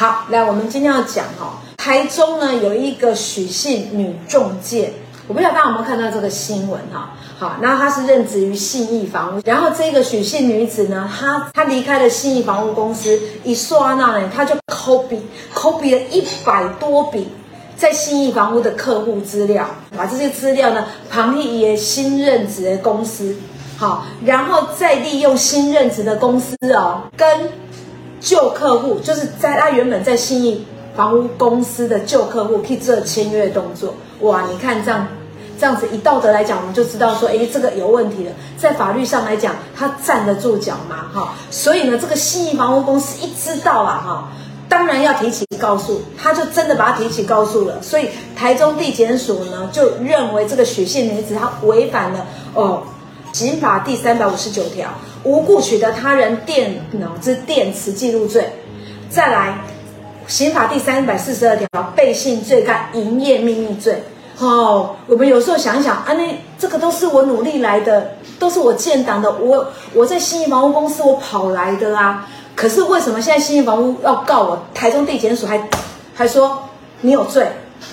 好，来，我们今天要讲哈，台中呢有一个许姓女中介，我不知道大家有没有看到这个新闻哈。好，然后她是任职于信义房屋，然后这个许姓女子呢，她她离开了信义房屋公司，一刷那呢，她就 copy copy 了一百多笔在信义房屋的客户资料，把这些资料呢，旁一也新任职的公司，好，然后再利用新任职的公司哦，跟。旧客户就是在他原本在信义房屋公司的旧客户去做签约动作，哇！你看这样这样子，以道德来讲，我们就知道说，哎，这个有问题了。在法律上来讲，他站得住脚吗？哈，所以呢，这个信义房屋公司一知道啊，哈，当然要提起告诉，他就真的把他提起告诉了。所以台中地检署呢，就认为这个许姓女子她违反了哦。刑法第三百五十九条，无故取得他人电脑之电磁记录罪。再来，刑法第三百四十二条，背信罪跟营业秘密罪。哦，我们有时候想一想，啊，那这个都是我努力来的，都是我建档的，我我在新义房屋公司我跑来的啊。可是为什么现在新义房屋要告我？台中地检署还还说你有罪。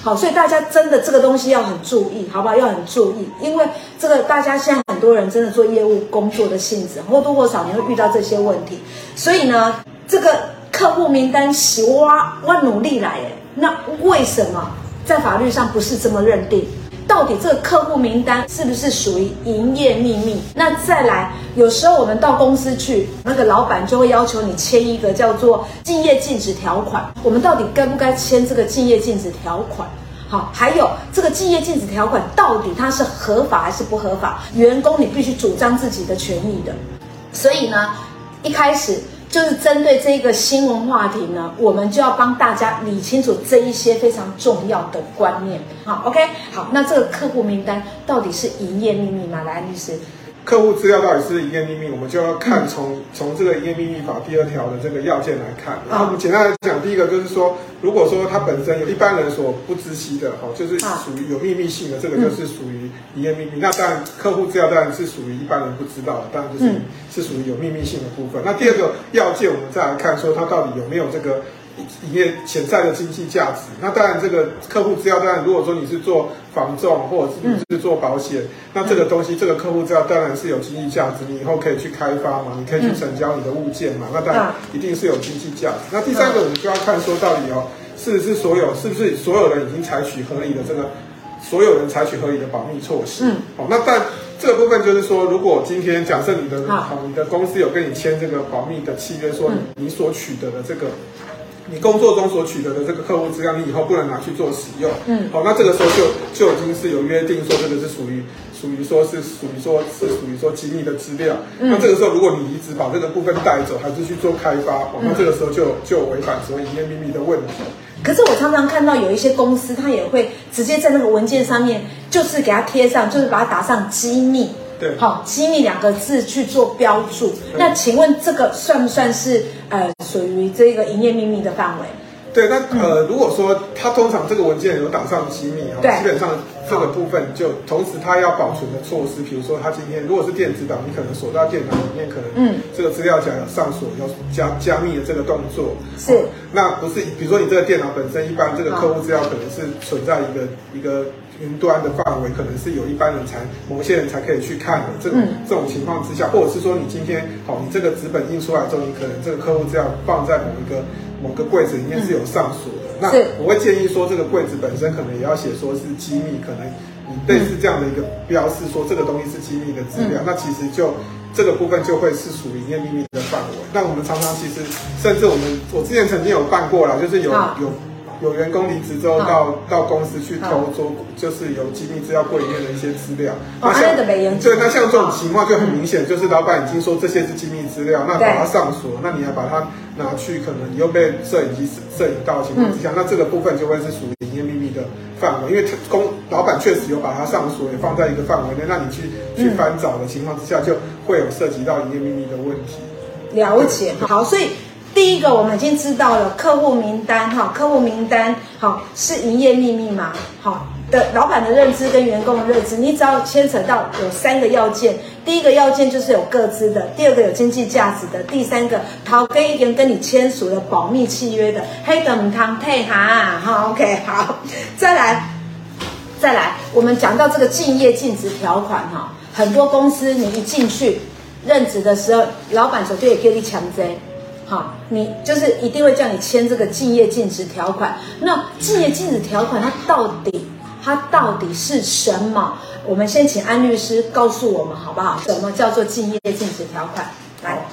好，所以大家真的这个东西要很注意，好不好？要很注意，因为这个大家现在很多人真的做业务工作的性质，或多或少你会遇到这些问题。所以呢，这个客户名单是我我努力来的，那为什么在法律上不是这么认定？到底这个客户名单是不是属于营业秘密？那再来，有时候我们到公司去，那个老板就会要求你签一个叫做竞业禁止条款。我们到底该不该签这个竞业禁止条款？好，还有这个竞业禁止条款到底它是合法还是不合法？员工你必须主张自己的权益的。所以呢，一开始。就是针对这个新闻话题呢，我们就要帮大家理清楚这一些非常重要的观念。好，OK，好，那这个客户名单到底是营业秘密吗？来，律师。客户资料到底是营业秘密，我们就要看从从这个营业秘密法第二条的这个要件来看。那我们简单来讲，第一个就是说，如果说它本身有一般人所不知悉的，哈，就是属于有秘密性的，这个就是属于营业秘密。那当然，客户资料当然是属于一般人不知道的，当然就是是属于有秘密性的部分。那第二个要件，我们再来看说它到底有没有这个。营业潜在的经济价值，那当然这个客户资料，当然如果说你是做房仲或者是你是做保险，嗯、那这个东西，这个客户资料当然是有经济价值，你以后可以去开发嘛，你可以去成交你的物件嘛，嗯、那当然一定是有经济价值。那第三个，我们就要看说到底哦，是不是所有，是不是所有人已经采取合理的这个，所有人采取合理的保密措施？嗯，好，那但这个部分就是说，如果今天假设你的好，你的公司有跟你签这个保密的契约，说你所取得的这个。你工作中所取得的这个客户资料，你以后不能拿去做使用。嗯，好，那这个时候就就已经是有约定说这个是属于属于说是属于说是属于说机密的资料。嗯，那这个时候如果你一直把这个部分带走，还是去做开发，那这个时候就就违反所谓营业秘密的问题。可是我常常看到有一些公司，他也会直接在那个文件上面，就是给它贴上，就是把它打上机密。对，好，机密两个字去做标注。那请问这个算不算是呃属于这个营业秘密的范围？对，那呃如果说他通常这个文件有打上机密哦，基本上这个部分就同时他要保存的措施，比如说他今天如果是电子档，你可能锁到电脑里面，可能嗯这个资料夹有上锁要加加密的这个动作是。那不是，比如说你这个电脑本身一般这个客户资料可能是存在一个一个。云端的范围可能是有一般人才，某些人才可以去看的。这种、嗯、这种情况之下，或者是说你今天好，你这个纸本印出来之后，你可能这个客户资料放在某一个某个柜子里面是有上锁的。嗯、那我会建议说，这个柜子本身可能也要写说是机密，可能你类似这样的一个标示，说这个东西是机密的资料。嗯、那其实就这个部分就会是属于营业秘密的范围。那我们常常其实，甚至我们我之前曾经有办过啦，就是有有。有员工离职之后到到公司去偷做，就是有机密资料柜里面的一些资料。那像对，那像这种情况就很明显，就是老板已经说这些是机密资料，那把它上锁，那你还把它拿去，可能你又被摄影机摄影到的情况之下，那这个部分就会是属于营业秘密的范围，因为公老板确实有把它上锁，也放在一个范围内，那你去去翻找的情况之下，就会有涉及到营业秘密的问题。了解，好，所以。第一个，我们已经知道了客户名单，哈，客户名单，好，是营业秘密吗？好，的老板的认知跟员工的认知，你只要牵扯到有三个要件，第一个要件就是有各自的，第二个有经济价值的，第三个陶根已经跟你签署了保密契约的，黑等汤配哈，好 OK 好，再来再来，我们讲到这个竞业禁止条款哈，很多公司你一进去任职的时候，老板手就也给你强征。好，你就是一定会叫你签这个竞业禁止条款。那竞业禁止条款它到底它到底是什么？我们先请安律师告诉我们好不好？什么叫做竞业禁止条款？来，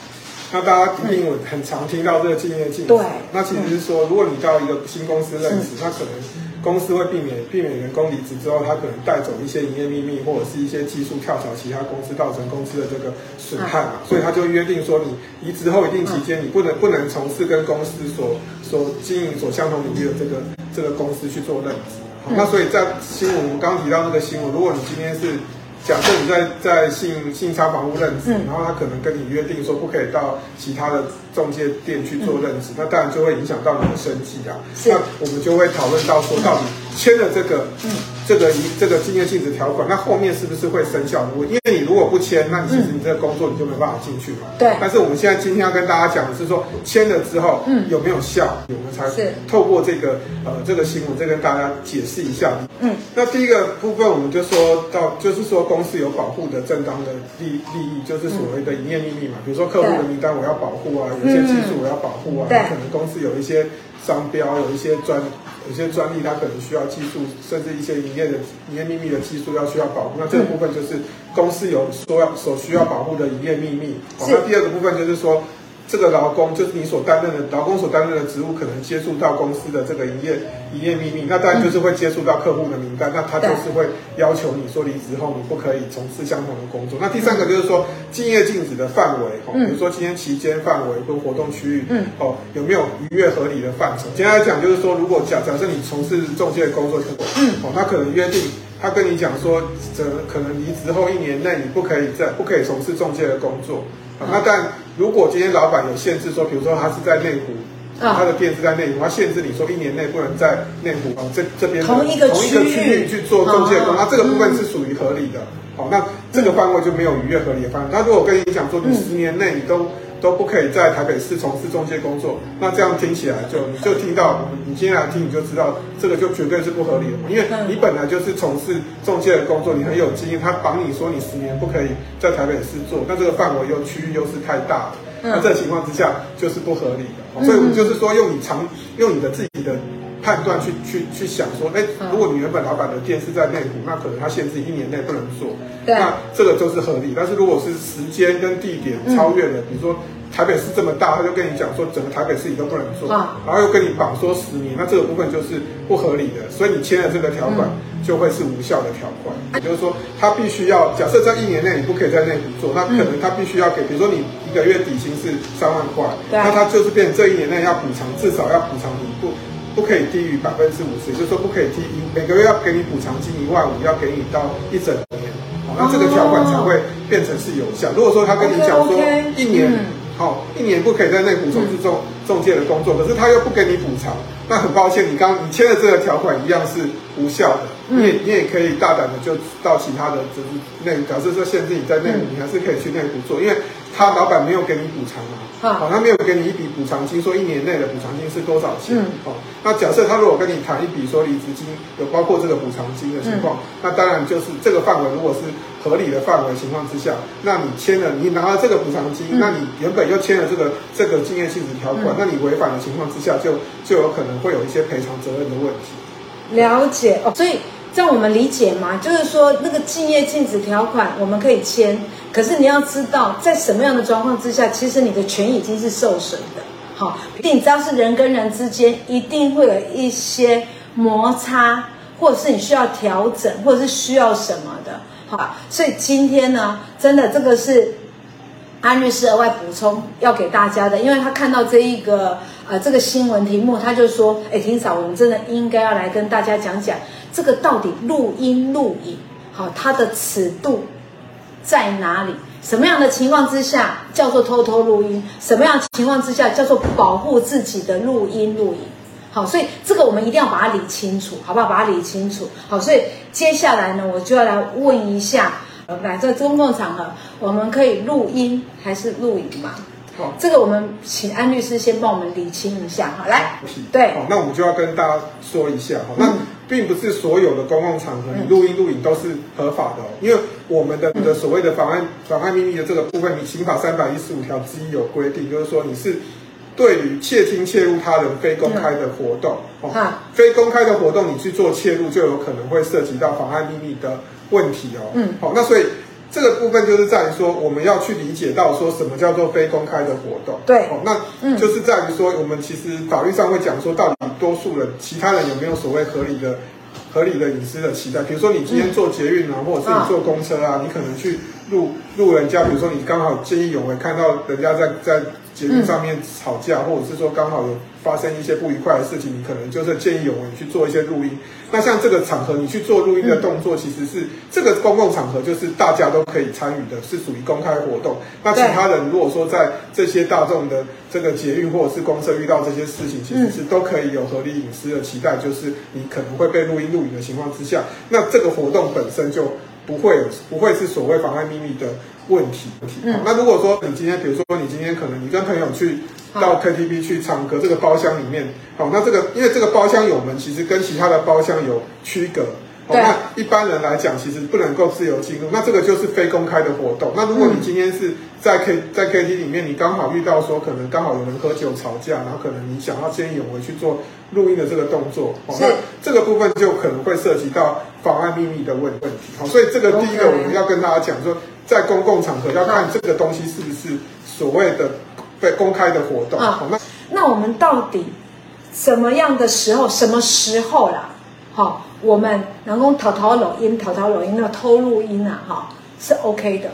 那大家一定有很常听到这个竞业禁止。对，那其实是说，如果你到一个新公司任职，那可能。公司会避免避免员工离职之后，他可能带走一些营业秘密，或者是一些技术跳槽其他公司，造成公司的这个损害嘛。所以他就约定说，你离职后一定期间，你不能不能从事跟公司所所经营所相同领域的这个这个公司去做任职。好，那所以在新闻我们刚刚提到那个新闻，如果你今天是。假设你在在信信昌房屋任职，嗯、然后他可能跟你约定说不可以到其他的中介店去做任职，嗯、那当然就会影响到你的生计啊。是那我们就会讨论到说，到底签了这个。嗯这个一这个竞业禁止条款，那后面是不是会生效？因为你如果不签，那你其实你这个工作你就没办法进去嘛。对。但是我们现在今天要跟大家讲的是说，签了之后，嗯，有没有效？我们才透过这个呃这个新闻再跟大家解释一下。嗯。那第一个部分，我们就说到，就是说公司有保护的正当的利利益，就是所谓的营业秘密嘛。比如说客户的名单我要保护啊，有些技术我要保护啊，可能公司有一些商标，有一些专。有些专利它可能需要技术，甚至一些营业的营业秘密的技术要需要保护。那这个部分就是公司有说要所需要保护的营业秘密。好，那第二个部分就是说。这个劳工就是你所担任的劳工所担任的职务，可能接触到公司的这个营业营业秘密，那当然就是会接触到客户的名单，那他就是会要求你说离职后你不可以从事相同的工作。那第三个就是说竞业禁止的范围，哦，比如说今天期间范围跟活动区域，嗯，哦，有没有逾越合理的范畴？简单来讲就是说，如果假假设你从事中介的工作，嗯，哦，他可能约定，他跟你讲说，这可能离职后一年内你不可以再不可以从事中介的工作。啊，那但如果今天老板有限制说，比如说他是在内湖，他的店是在内湖，他限制你说一年内不能在内湖啊这这边同一个同一个区域去做中介工，那这个部分是属于合理的。好，那这个范围就没有逾越合理的范围。那如果跟你讲说，你十年内你都。都不可以在台北市从事中介工作，那这样听起来就你就听到，你今天来听你就知道，这个就绝对是不合理的，因为你本来就是从事中介的工作，你很有经验，他绑你说你十年不可以在台北市做，那这个范围又区域又是太大了，那这情况之下就是不合理的，所以我们就是说用你长用你的自己的。判断去去去想说，哎，如果你原本老板的店是在内湖，那可能他限制一年内不能做，那这个就是合理。但是如果是时间跟地点超越了，嗯、比如说台北市这么大，他就跟你讲说整个台北市你都不能做，啊、然后又跟你绑说十年，那这个部分就是不合理的。所以你签了这个条款，就会是无效的条款。也、嗯、就是说，他必须要假设在一年内你不可以在内湖做，那可能他必须要给，比如说你一个月底薪是三万块，那他就是变成这一年内要补偿，至少要补偿你不。不可以低于百分之五十，也就是说不可以低于每个月要给你补偿金一万五，要给你到一整年，好，那这个条款才会变成是有效。如果说他跟你讲说一年，好，一年不可以在内湖从事中中介的工作，可是他又不给你补偿，那很抱歉，你刚你签的这个条款一样是无效的。你也你也可以大胆的就到其他的就是内，假设说限制你在内湖，你还是可以去内湖做，因为他老板没有给你补偿嘛。好，他没有给你一笔补偿金，说一年内的补偿金是多少钱？好，那假设他如果跟你谈一笔说离职金有包括这个补偿金的情况，那当然就是这个范围如果是合理的范围情况之下，那你签了，你拿了这个补偿金，那你原本又签了这个这个竞业性质条款，那你违反的情况之下，就就有可能会有一些赔偿责任的问题。了解哦，所以这样我们理解吗？就是说那个竞业禁止条款我们可以签。可是你要知道，在什么样的状况之下，其实你的权已经是受损的。好，一定只要是人跟人之间，一定会有一些摩擦，或者是你需要调整，或者是需要什么的。好，所以今天呢，真的这个是安律师额外补充要给大家的，因为他看到这一个呃这个新闻题目，他就说：“哎，婷嫂，我们真的应该要来跟大家讲讲这个到底录音录影，好，它的尺度。”在哪里？什么样的情况之下叫做偷偷录音？什么样的情况之下叫做保护自己的录音录影？好，所以这个我们一定要把它理清楚，好不好？把它理清楚。好，所以接下来呢，我就要来问一下，来在公共场合，我们可以录音还是录影吗？好，这个我们请安律师先帮我们理清一下。哈，来，对，好，那我们就要跟大家说一下，哈，那并不是所有的公共场合你录音录影都是合法的哦，因为我们的的所谓的妨碍妨碍秘密的这个部分，你刑法三百一十五条之一有规定，就是说你是对于窃听窃入他人非公开的活动，哦，非公开的活动你去做窃入，就有可能会涉及到妨碍秘密的问题哦，嗯，好，那所以。这个部分就是在于说，我们要去理解到说什么叫做非公开的活动。对，哦，那就是在于说，我们其实法律上会讲说，到底多数人、其他人有没有所谓合理的、合理的隐私的期待？比如说，你今天坐捷运啊，或者是你坐公车啊，你可能去路路人家，比如说你刚好见义勇为，看到人家在在捷运上面吵架，或者是说刚好有。发生一些不愉快的事情，你可能就是见义勇为去做一些录音。那像这个场合，你去做录音的动作，其实是这个公共场合，就是大家都可以参与的，是属于公开活动。那其他人如果说在这些大众的这个捷运或者是公车遇到这些事情，其实是都可以有合理隐私的期待，就是你可能会被录音录影的情况之下，那这个活动本身就不会不会是所谓妨碍秘密的问题。嗯，那如果说你今天，比如说你今天可能你跟朋友去。到 KTV 去唱歌，这个包厢里面，好，那这个因为这个包厢有门，其实跟其他的包厢有区隔，好，那一般人来讲，其实不能够自由进入，那这个就是非公开的活动。那如果你今天是在 K 在 KTV 里面，你刚好遇到说可能刚好有人喝酒吵架，然后可能你想要见义勇为去做录音的这个动作，好，那这个部分就可能会涉及到妨碍秘密的问问题，好，所以这个第一个我们要跟大家讲说，在公共场合要看这个东西是不是所谓的。被公开的活动啊，那那我们到底什么样的时候，什么时候啦？好，我们能够偷偷录音、偷偷录音、那偷录音啊，哈，是 OK 的。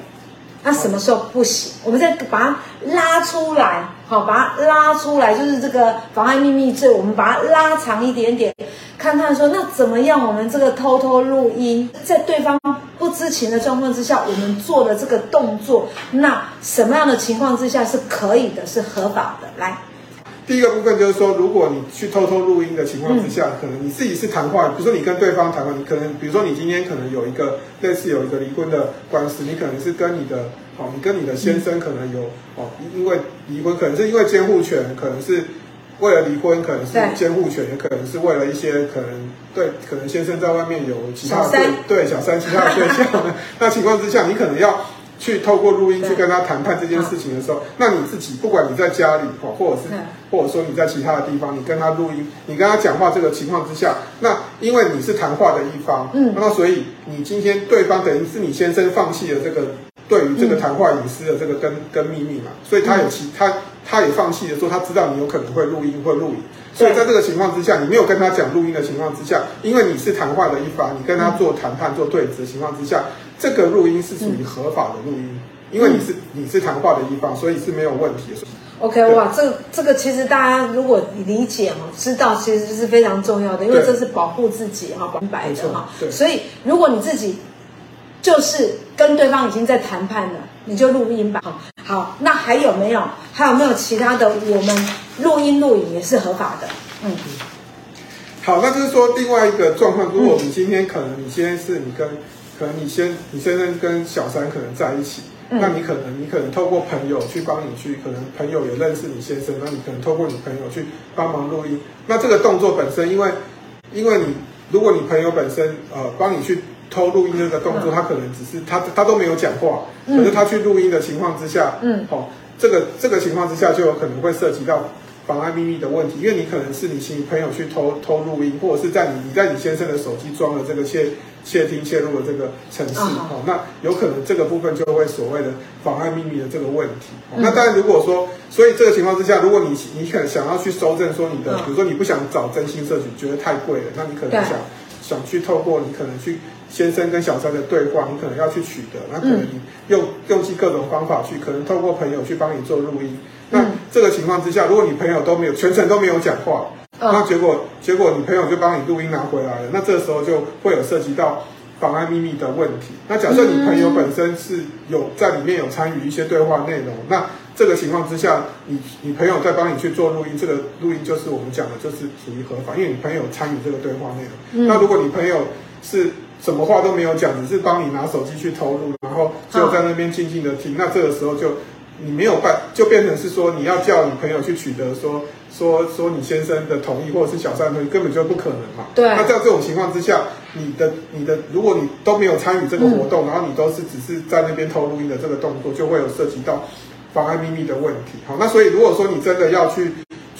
那什么时候不行？我们再把它拉出来，好，把它拉出来，就是这个妨碍秘密罪，我们把它拉长一点点，看看说，那怎么样？我们这个偷偷录音，在对方。不知情的状况之下，我们做的这个动作，那什么样的情况之下是可以的，是合法的？来，第一个部分就是说，如果你去偷偷录音的情况之下，可能你自己是谈话，比如说你跟对方谈话，你可能，比如说你今天可能有一个类似有一个离婚的官司，你可能是跟你的，哦，你跟你的先生可能有，哦，因为离婚，可能是因为监护权，可能是。为了离婚，可能是监护权，也可能是为了一些可能对，可能先生在外面有其他对对小三其他的对象，那情况之下，你可能要去透过录音去跟他谈判这件事情的时候，那你自己不管你在家里或或者是或者说你在其他的地方，你跟他录音，你跟他讲话这个情况之下，那因为你是谈话的一方，嗯，那所以你今天对方等于是你先生放弃了这个对于这个谈话隐私的这个跟跟秘密嘛，所以他有其他。他也放弃了，说他知道你有可能会录音会录影，所以在这个情况之下，你没有跟他讲录音的情况之下，因为你是谈话的一方，你跟他做谈判、做对质的情况之下，这个录音是属于合法的录音，因为你是你是谈话的一方，所以是没有问题的。OK，哇，这这个其实大家如果理解哈，知道其实是非常重要的，因为这是保护自己哈，明白的哈。对，所以如果你自己就是跟对方已经在谈判了，你就录音吧。好，那还有没有？还有没有其他的？我们录音录影也是合法的。嗯，好，那就是说另外一个状况，如果你今天可能你今天是你跟，可能你先你先生跟小三可能在一起，嗯、那你可能你可能透过朋友去帮你去，可能朋友也认识你先生，那你可能透过你朋友去帮忙录音。那这个动作本身，因为因为你如果你朋友本身呃帮你去。偷录音这个动作，他可能只是他他都没有讲话，可是他去录音的情况之下，嗯，好、哦，这个这个情况之下就有可能会涉及到妨碍秘密的问题，因为你可能是你请朋友去偷偷录音，或者是在你你在你先生的手机装了这个窃窃听窃录的这个程式，哦，哦，那有可能这个部分就会所谓的妨碍秘密的这个问题。那当然如果说，所以这个情况之下，如果你你可能想要去搜证说你的，比如说你不想找征信社局，觉得太贵了，那你可能想想去透过你可能去。先生跟小三的对话，你可能要去取得，那可能你用用尽各种方法去，可能透过朋友去帮你做录音。那这个情况之下，如果你朋友都没有全程都没有讲话，那结果结果你朋友就帮你录音拿回来了，那这个时候就会有涉及到妨碍秘密的问题。那假设你朋友本身是有在里面有参与一些对话内容，那这个情况之下，你你朋友在帮你去做录音，这个录音就是我们讲的，就是属于合法，因为你朋友参与这个对话内容。嗯、那如果你朋友是什么话都没有讲，只是帮你拿手机去投录，然后就在那边静静的听，哦、那这个时候就你没有办，就变成是说你要叫你朋友去取得说说说你先生的同意或者是小三同意，根本就不可能嘛。对。那在这种情况之下，你的你的如果你都没有参与这个活动，嗯、然后你都是只是在那边偷录音的这个动作，就会有涉及到妨碍秘密的问题。好，那所以如果说你真的要去。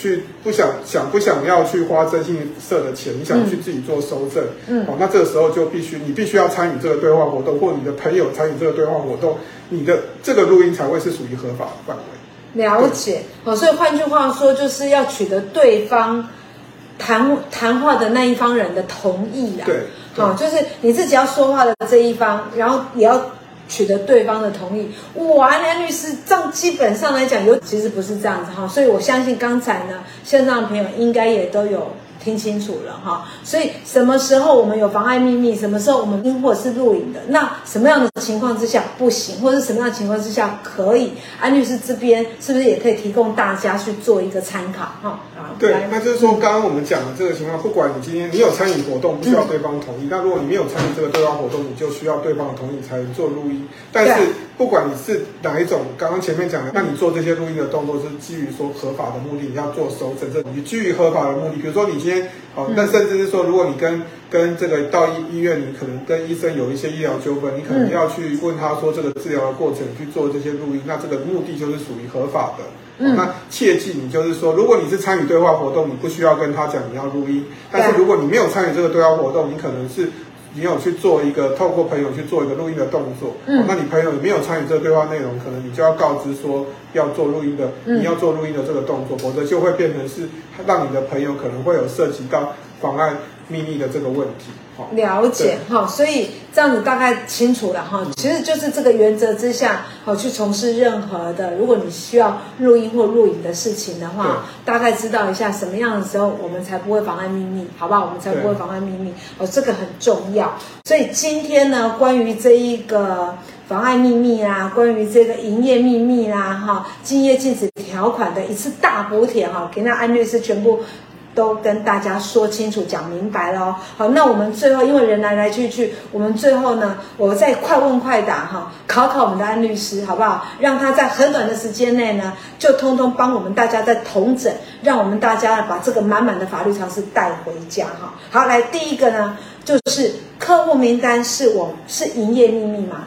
去不想想不想要去花征信社的钱，你想去自己做收证，嗯，好，那这个时候就必须你必须要参与这个对话活动，或你的朋友参与这个对话活动，你的这个录音才会是属于合法的范围。了解，好，所以换句话说，就是要取得对方谈谈话的那一方人的同意啊。对，好，就是你自己要说话的这一方，然后也要。取得对方的同意，哇，梁律师，这样基本上来讲，有其实不是这样子哈，所以我相信刚才呢，线上的朋友应该也都有。听清楚了哈，所以什么时候我们有妨碍秘密，什么时候我们录或者是录影的，那什么样的情况之下不行，或者是什么样的情况之下可以？安律师这边是不是也可以提供大家去做一个参考哈？对，那就是说刚刚我们讲的这个情况，不管你今天你有参与活动，不需要对方同意；那、嗯、如果你没有参与这个对方活动，你就需要对方的同意才能做录音。但是不管你是哪一种，刚刚前面讲的，那你做这些录音的动作是基于说合法的目的，你要做搜证，这你基于合法的目的，比如说你今天。好，那甚至是说，如果你跟跟这个到医医院，你可能跟医生有一些医疗纠纷，你可能要去问他说这个治疗的过程，去做这些录音，那这个目的就是属于合法的。嗯，那切记你就是说，如果你是参与对话活动，你不需要跟他讲你要录音，但是如果你没有参与这个对话活动，你可能是。你有去做一个透过朋友去做一个录音的动作，嗯，那你朋友没有参与这个对话内容，可能你就要告知说要做录音的，你要做录音的这个动作，否则就会变成是让你的朋友可能会有涉及到妨碍秘密的这个问题。了解哈，所以这样子大概清楚了哈。其实就是这个原则之下，好去从事任何的，如果你需要录音或录影的事情的话，大概知道一下什么样的时候我们才不会妨碍秘密，好不好？我们才不会妨碍秘密哦，这个很重要。所以今天呢，关于这一个妨碍秘密啊，关于这个营业秘密啦，哈，竞业禁止条款的一次大补帖哈，给那安律师全部。都跟大家说清楚、讲明白了哦。好，那我们最后，因为人来来去去，我们最后呢，我再快问快答哈，考考我们的安律师，好不好？让他在很短的时间内呢，就通通帮我们大家在统整，让我们大家把这个满满的法律常识带回家哈。好，来第一个呢，就是客户名单是我是营业秘密吗？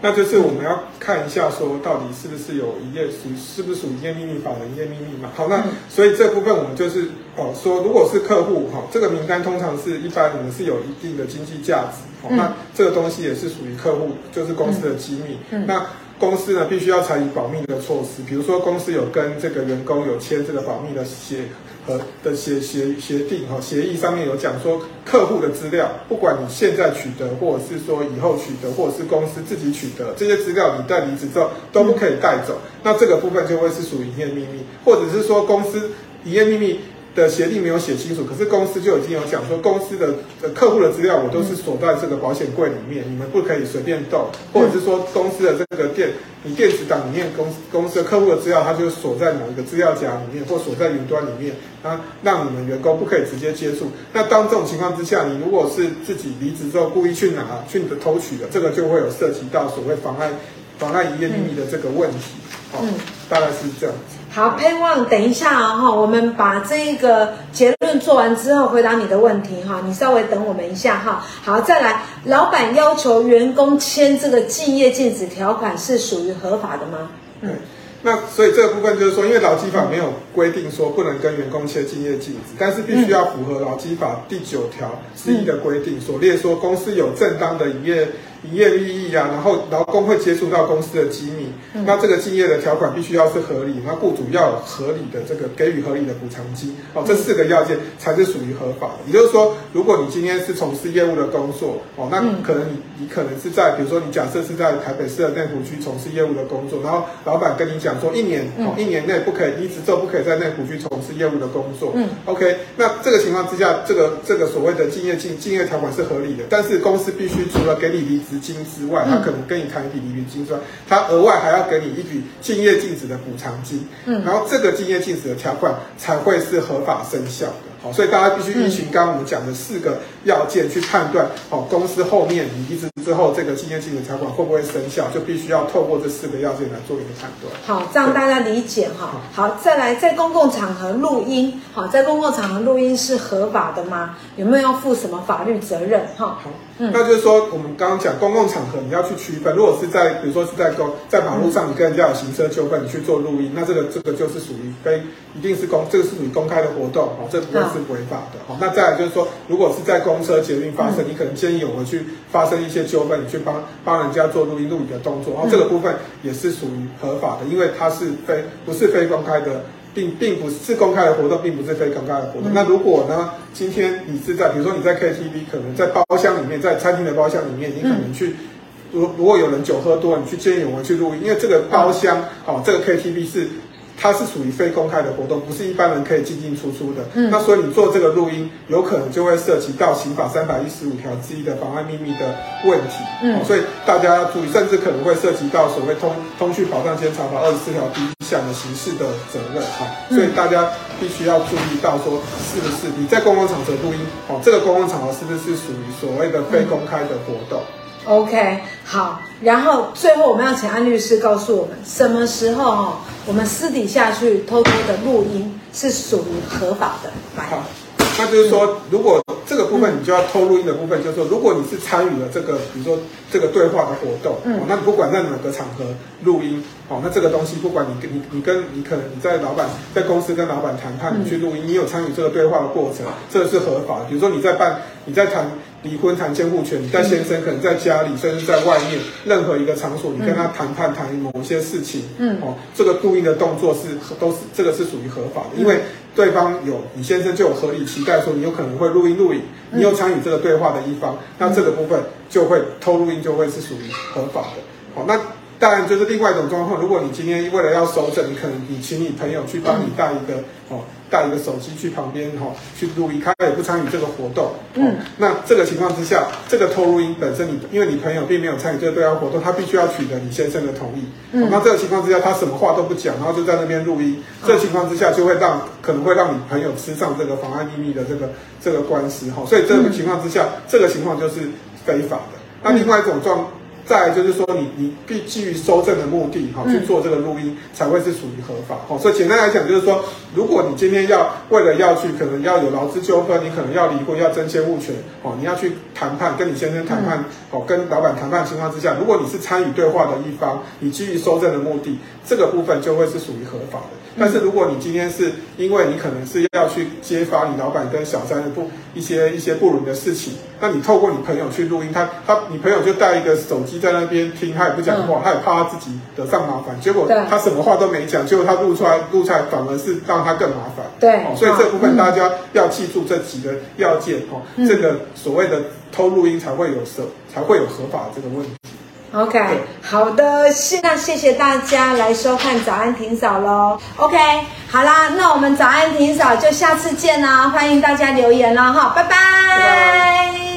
好。那就是我们要看一下，说到底是不是有一页属是不是属于一页秘密法的一页秘密嘛？好，那所以这部分我们就是哦说，如果是客户哈，这个名单通常是一般我们是有一定的经济价值，好，那这个东西也是属于客户，就是公司的机密。那公司呢必须要采取保密的措施，比如说公司有跟这个员工有签这个保密的协。呃的协协协定哈协议上面有讲说，客户的资料，不管你现在取得，或者是说以后取得，或者是公司自己取得这些资料，你在离职之后都不可以带走。那这个部分就会是属于营业秘密，或者是说公司营业秘密。的协定没有写清楚，可是公司就已经有讲说，公司的呃客户的资料我都是锁在这个保险柜里面，你们不可以随便动，或者是说公司的这个电你电子档里面公公司的客户的资料，它就锁在某一个资料夹里面，或锁在云端里面，啊，让你们员工不可以直接接触。那当这种情况之下，你如果是自己离职之后故意去拿去偷取的，这个就会有涉及到所谓妨碍妨碍营业秘密的这个问题。好，大概是这样子。好，盼望等一下哈，我们把这一个结论做完之后，回答你的问题哈。你稍微等我们一下哈。好，再来，老板要求员工签这个竞业禁止条款是属于合法的吗？嗯。那所以这个部分就是说，因为劳基法没有规定说不能跟员工签竞业禁止，但是必须要符合劳基法第九条之一的规定，所列说公司有正当的营业。营业利益啊，然后劳工会接触到公司的机密，嗯、那这个竞业的条款必须要是合理，那雇主要有合理的这个给予合理的补偿金，哦，这四个要件才是属于合法的。也就是说，如果你今天是从事业务的工作，哦，那可能你你可能是在，比如说你假设是在台北市的内湖区从事业务的工作，然后老板跟你讲说一年，哦，一年内不可以离职之后不可以在内湖区从事业务的工作，嗯，OK，那这个情况之下，这个这个所谓的竞业竞竞业条款是合理的，但是公司必须除了给你离质金之外，他可能跟你谈一笔离职金之外，他额外还要给你一笔竞业禁止的补偿金，嗯，然后这个竞业禁止的条款才会是合法生效的。好，所以大家必须依循刚刚我们讲的四个要件去判断，好，公司后面你离职之后这个竞业禁止条款会不会生效，就必须要透过这四个要件来做一个判断。好，这样大家理解哈。好，再来，在公共场合录音，好，在公共场合录音是合法的吗？有没有要负什么法律责任？哈，好，嗯，那就是说我们刚刚讲公共场合你要去区分，如果是在比如说是在公在马路上你跟人家有行车纠纷，你去做录音，那这个这个就是属于非一定是公，这个是属于公开的活动，哦，这不会是违法的。好，那再来就是说，如果是在公车捷运发生，你可能见义勇为去发生一些纠纷，你去帮帮人家做录音录影的动作，然后这个部分也是属于合法的，因为它是非不是非公开的，并并不是公开的活动，并不是非公开的活动。那如果呢，今天你是在比如说你在 KTV，可能在包厢里面，在餐厅的包厢里面，你可能去，如如果有人酒喝多，你去见义勇为去录音，因为这个包厢，好，这个 KTV 是。它是属于非公开的活动，不是一般人可以进进出出的。嗯，那所以你做这个录音，有可能就会涉及到刑法三百一十五条之一的妨碍秘密的问题。嗯，所以大家要注意，甚至可能会涉及到所谓通通讯保障监察法二十四条第一项的刑事的责任。哈，所以大家必须要注意到说，是不是你在公共场合录音？哦，这个公共场合是不是属于所谓的非公开的活动？嗯 OK，好，然后最后我们要请安律师告诉我们，什么时候哈，我们私底下去偷偷的录音是属于合法的。好，那就是说，如果这个部分你就要偷录音的部分，就是说，如果你是参与了这个，比如说这个对话的活动，嗯，那你不管在哪个场合录音，哦，那这个东西不管你跟你你跟你可能你在老板在公司跟老板谈判，你去录音，你有参与这个对话的过程，这个是合法的。比如说你在办你在谈。离婚谈监护权，你在先生可能在家里，甚至在外面任何一个场所，你跟他谈判谈某一些事情，嗯，哦，这个录音的动作是都是这个是属于合法的，因为对方有你先生就有合理期待说你有可能会录音录影，你有参与这个对话的一方，那这个部分就会偷录音就会是属于合法的，好，那。当然，就是另外一种状况。如果你今天为了要收证，你可能你请你朋友去帮你带一个哦，带一个手机去旁边哈、哦，去录音，他也不参与这个活动。嗯，那这个情况之下，这个偷录音本身你，因为你朋友并没有参与这个对话活动，他必须要取得你先生的同意。嗯、哦，那这个情况之下，他什么话都不讲，然后就在那边录音。这个情况之下，就会让可能会让你朋友吃上这个妨碍秘密的这个这个官司哈、哦。所以这个情况之下，嗯、这个情况就是非法的。那另外一种状。再来就是说你，你你必基于收证的目的，哈，去做这个录音，才会是属于合法，哈。所以简单来讲，就是说，如果你今天要为了要去，可能要有劳资纠纷，你可能要离婚，要争监护权，哦，你要去谈判，跟你先生谈判，哦，跟老板谈判的情况之下，如果你是参与对话的一方，你基于收证的目的，这个部分就会是属于合法的。但是如果你今天是因为你可能是要去揭发你老板跟小三的不一些一些不伦的事情，那你透过你朋友去录音，他他你朋友就带一个手机在那边听，他也不讲话，他也怕他自己得上麻烦，结果他什么话都没讲，结果他录出来录出来反而是让他更麻烦。对，所以这部分大家要记住这几个要件哦，这个所谓的偷录音才会有合才会有合法这个问题。OK，好的，谢那谢谢大家来收看早安婷嫂喽。OK，好啦，那我们早安婷嫂就下次见啦，欢迎大家留言了哈，拜拜。